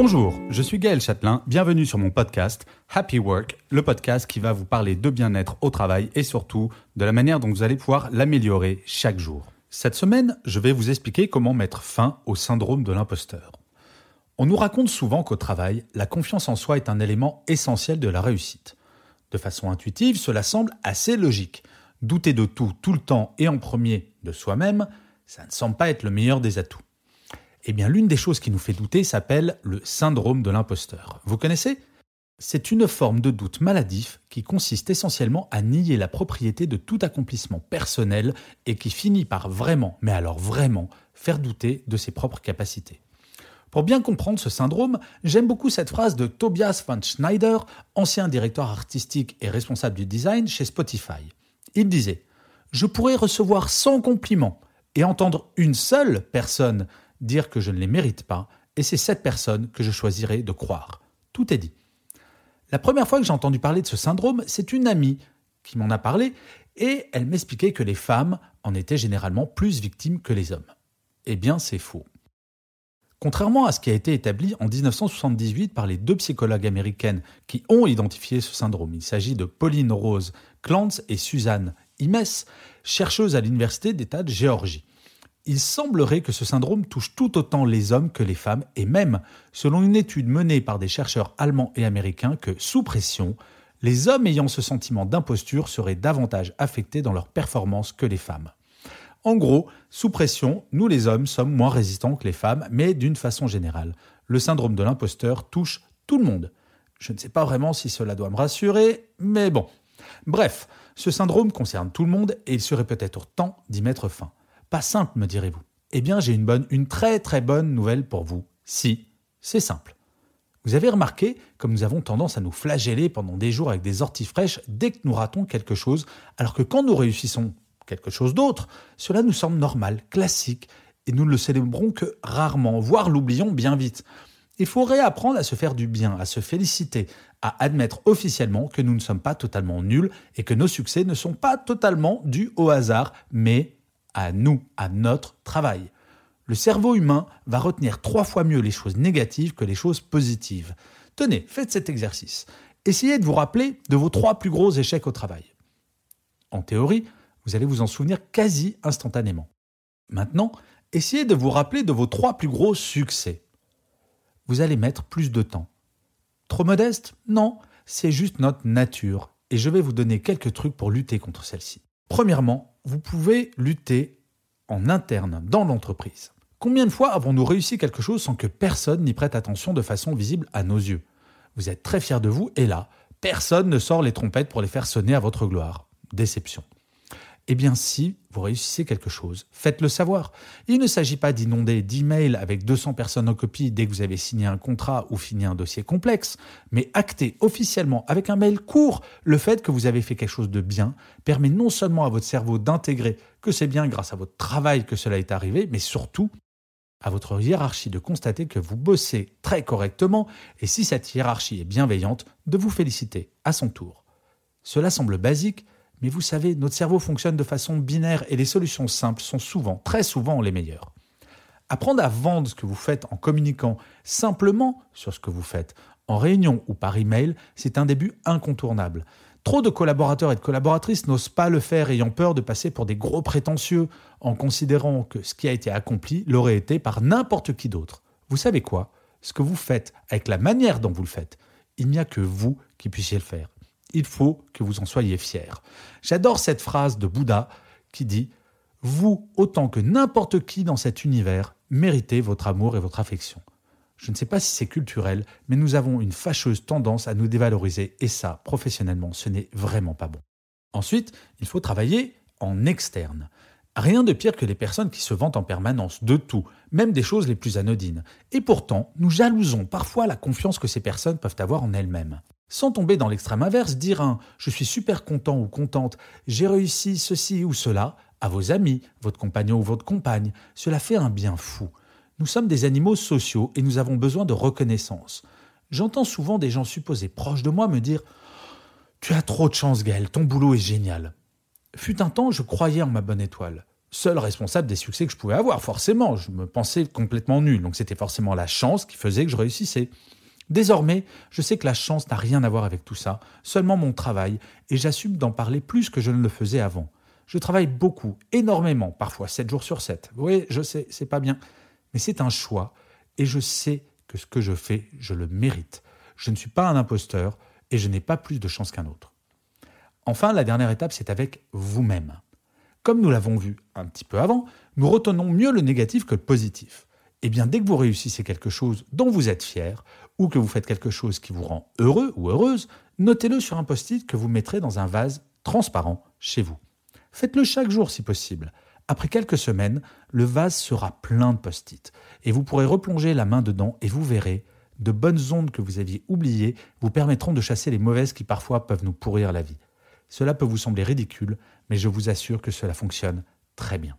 Bonjour, je suis Gaël Châtelain, bienvenue sur mon podcast Happy Work, le podcast qui va vous parler de bien-être au travail et surtout de la manière dont vous allez pouvoir l'améliorer chaque jour. Cette semaine, je vais vous expliquer comment mettre fin au syndrome de l'imposteur. On nous raconte souvent qu'au travail, la confiance en soi est un élément essentiel de la réussite. De façon intuitive, cela semble assez logique. Douter de tout, tout le temps et en premier de soi-même, ça ne semble pas être le meilleur des atouts. Eh bien, l'une des choses qui nous fait douter s'appelle le syndrome de l'imposteur. Vous connaissez? C'est une forme de doute maladif qui consiste essentiellement à nier la propriété de tout accomplissement personnel et qui finit par vraiment, mais alors vraiment, faire douter de ses propres capacités. Pour bien comprendre ce syndrome, j'aime beaucoup cette phrase de Tobias van Schneider, ancien directeur artistique et responsable du design chez Spotify. Il disait Je pourrais recevoir 100 compliments et entendre une seule personne dire que je ne les mérite pas, et c'est cette personne que je choisirai de croire. Tout est dit. La première fois que j'ai entendu parler de ce syndrome, c'est une amie qui m'en a parlé, et elle m'expliquait que les femmes en étaient généralement plus victimes que les hommes. Eh bien, c'est faux. Contrairement à ce qui a été établi en 1978 par les deux psychologues américaines qui ont identifié ce syndrome, il s'agit de Pauline Rose Clance et Suzanne Imes, chercheuses à l'Université d'État de Géorgie. Il semblerait que ce syndrome touche tout autant les hommes que les femmes, et même, selon une étude menée par des chercheurs allemands et américains, que sous pression, les hommes ayant ce sentiment d'imposture seraient davantage affectés dans leur performance que les femmes. En gros, sous pression, nous les hommes sommes moins résistants que les femmes, mais d'une façon générale, le syndrome de l'imposteur touche tout le monde. Je ne sais pas vraiment si cela doit me rassurer, mais bon. Bref, ce syndrome concerne tout le monde et il serait peut-être temps d'y mettre fin. Pas simple, me direz-vous. Eh bien, j'ai une bonne, une très très bonne nouvelle pour vous. Si, c'est simple. Vous avez remarqué comme nous avons tendance à nous flageller pendant des jours avec des orties fraîches dès que nous ratons quelque chose, alors que quand nous réussissons quelque chose d'autre, cela nous semble normal, classique, et nous ne le célébrons que rarement, voire l'oublions bien vite. Il faut réapprendre à se faire du bien, à se féliciter, à admettre officiellement que nous ne sommes pas totalement nuls et que nos succès ne sont pas totalement dus au hasard, mais à nous, à notre travail. Le cerveau humain va retenir trois fois mieux les choses négatives que les choses positives. Tenez, faites cet exercice. Essayez de vous rappeler de vos trois plus gros échecs au travail. En théorie, vous allez vous en souvenir quasi instantanément. Maintenant, essayez de vous rappeler de vos trois plus gros succès. Vous allez mettre plus de temps. Trop modeste? Non, c'est juste notre nature, et je vais vous donner quelques trucs pour lutter contre celle-ci. Premièrement, vous pouvez lutter en interne, dans l'entreprise. Combien de fois avons-nous réussi quelque chose sans que personne n'y prête attention de façon visible à nos yeux? Vous êtes très fier de vous, et là, personne ne sort les trompettes pour les faire sonner à votre gloire. Déception. Eh bien, si vous réussissez quelque chose, faites-le savoir. Il ne s'agit pas d'inonder d'emails avec 200 personnes en copie dès que vous avez signé un contrat ou fini un dossier complexe, mais acter officiellement avec un mail court le fait que vous avez fait quelque chose de bien permet non seulement à votre cerveau d'intégrer que c'est bien grâce à votre travail que cela est arrivé, mais surtout à votre hiérarchie de constater que vous bossez très correctement et si cette hiérarchie est bienveillante, de vous féliciter à son tour. Cela semble basique, mais vous savez, notre cerveau fonctionne de façon binaire et les solutions simples sont souvent, très souvent, les meilleures. Apprendre à vendre ce que vous faites en communiquant simplement sur ce que vous faites, en réunion ou par email, c'est un début incontournable. Trop de collaborateurs et de collaboratrices n'osent pas le faire ayant peur de passer pour des gros prétentieux en considérant que ce qui a été accompli l'aurait été par n'importe qui d'autre. Vous savez quoi? Ce que vous faites, avec la manière dont vous le faites, il n'y a que vous qui puissiez le faire il faut que vous en soyez fiers. J'adore cette phrase de Bouddha qui dit Vous, autant que n'importe qui dans cet univers, méritez votre amour et votre affection. Je ne sais pas si c'est culturel, mais nous avons une fâcheuse tendance à nous dévaloriser, et ça, professionnellement, ce n'est vraiment pas bon. Ensuite, il faut travailler en externe. Rien de pire que les personnes qui se vantent en permanence de tout, même des choses les plus anodines. Et pourtant, nous jalousons parfois la confiance que ces personnes peuvent avoir en elles-mêmes. Sans tomber dans l'extrême inverse, dire un je suis super content ou contente, j'ai réussi ceci ou cela à vos amis, votre compagnon ou votre compagne, cela fait un bien fou. Nous sommes des animaux sociaux et nous avons besoin de reconnaissance. J'entends souvent des gens supposés proches de moi me dire Tu as trop de chance, Gaël, ton boulot est génial. Fut un temps, je croyais en ma bonne étoile. Seul responsable des succès que je pouvais avoir, forcément. Je me pensais complètement nul, donc c'était forcément la chance qui faisait que je réussissais. Désormais, je sais que la chance n'a rien à voir avec tout ça, seulement mon travail, et j'assume d'en parler plus que je ne le faisais avant. Je travaille beaucoup, énormément, parfois 7 jours sur 7. Oui, je sais, c'est pas bien, mais c'est un choix, et je sais que ce que je fais, je le mérite. Je ne suis pas un imposteur, et je n'ai pas plus de chance qu'un autre. Enfin, la dernière étape, c'est avec vous-même. Comme nous l'avons vu un petit peu avant, nous retenons mieux le négatif que le positif. Eh bien, dès que vous réussissez quelque chose dont vous êtes fier, ou que vous faites quelque chose qui vous rend heureux ou heureuse, notez-le sur un post-it que vous mettrez dans un vase transparent chez vous. Faites-le chaque jour si possible. Après quelques semaines, le vase sera plein de post-it et vous pourrez replonger la main dedans et vous verrez, de bonnes ondes que vous aviez oubliées vous permettront de chasser les mauvaises qui parfois peuvent nous pourrir la vie. Cela peut vous sembler ridicule, mais je vous assure que cela fonctionne très bien.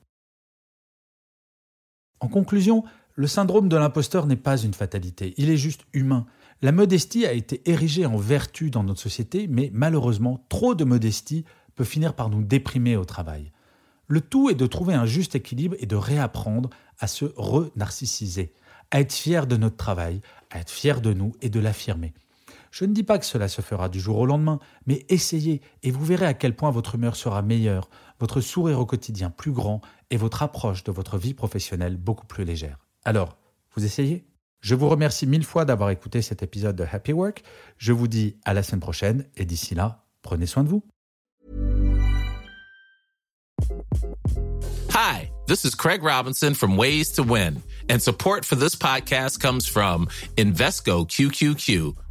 En conclusion, le syndrome de l'imposteur n'est pas une fatalité, il est juste humain. La modestie a été érigée en vertu dans notre société, mais malheureusement, trop de modestie peut finir par nous déprimer au travail. Le tout est de trouver un juste équilibre et de réapprendre à se re-narcissiser, à être fier de notre travail, à être fier de nous et de l'affirmer. Je ne dis pas que cela se fera du jour au lendemain, mais essayez et vous verrez à quel point votre humeur sera meilleure, votre sourire au quotidien plus grand et votre approche de votre vie professionnelle beaucoup plus légère. Alors, vous essayez Je vous remercie mille fois d'avoir écouté cet épisode de Happy Work. Je vous dis à la semaine prochaine et d'ici là, prenez soin de vous. Hi, this is Craig Robinson from Ways to Win, and support for this podcast comes from Invesco QQQ